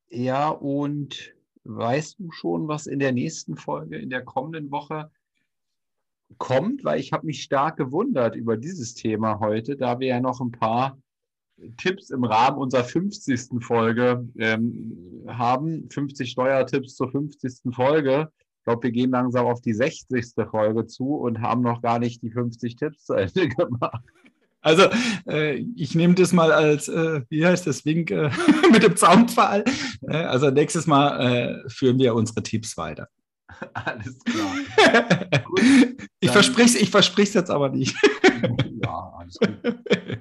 ja, und weißt du schon, was in der nächsten Folge, in der kommenden Woche kommt? Weil ich habe mich stark gewundert über dieses Thema heute, da wir ja noch ein paar Tipps im Rahmen unserer 50. Folge ähm, haben. 50 Steuertipps zur 50. Folge. Ich glaube, wir gehen langsam auf die 60. Folge zu und haben noch gar nicht die 50 Tipps zu Ende gemacht. Also äh, ich nehme das mal als, äh, wie heißt das, Wink äh, mit dem Zaunpfahl. Äh, also nächstes Mal äh, führen wir unsere Tipps weiter. Alles klar. Gut, ich verspreche es ich versprich's jetzt aber nicht. Ja, alles gut.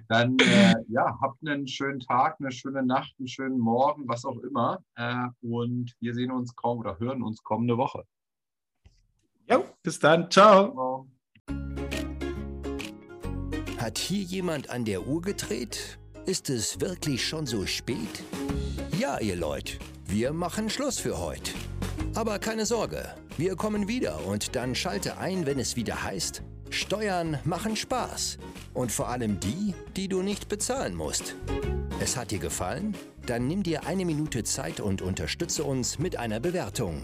Dann äh, ja, habt einen schönen Tag, eine schöne Nacht, einen schönen Morgen, was auch immer. und wir sehen uns kaum oder hören uns kommende Woche. Ja, bis dann. Ciao. Ciao. Hat hier jemand an der Uhr gedreht? Ist es wirklich schon so spät? Ja, ihr Leute, wir machen Schluss für heute. Aber keine Sorge, wir kommen wieder und dann schalte ein, wenn es wieder heißt, Steuern machen Spaß. Und vor allem die, die du nicht bezahlen musst. Es hat dir gefallen? Dann nimm dir eine Minute Zeit und unterstütze uns mit einer Bewertung.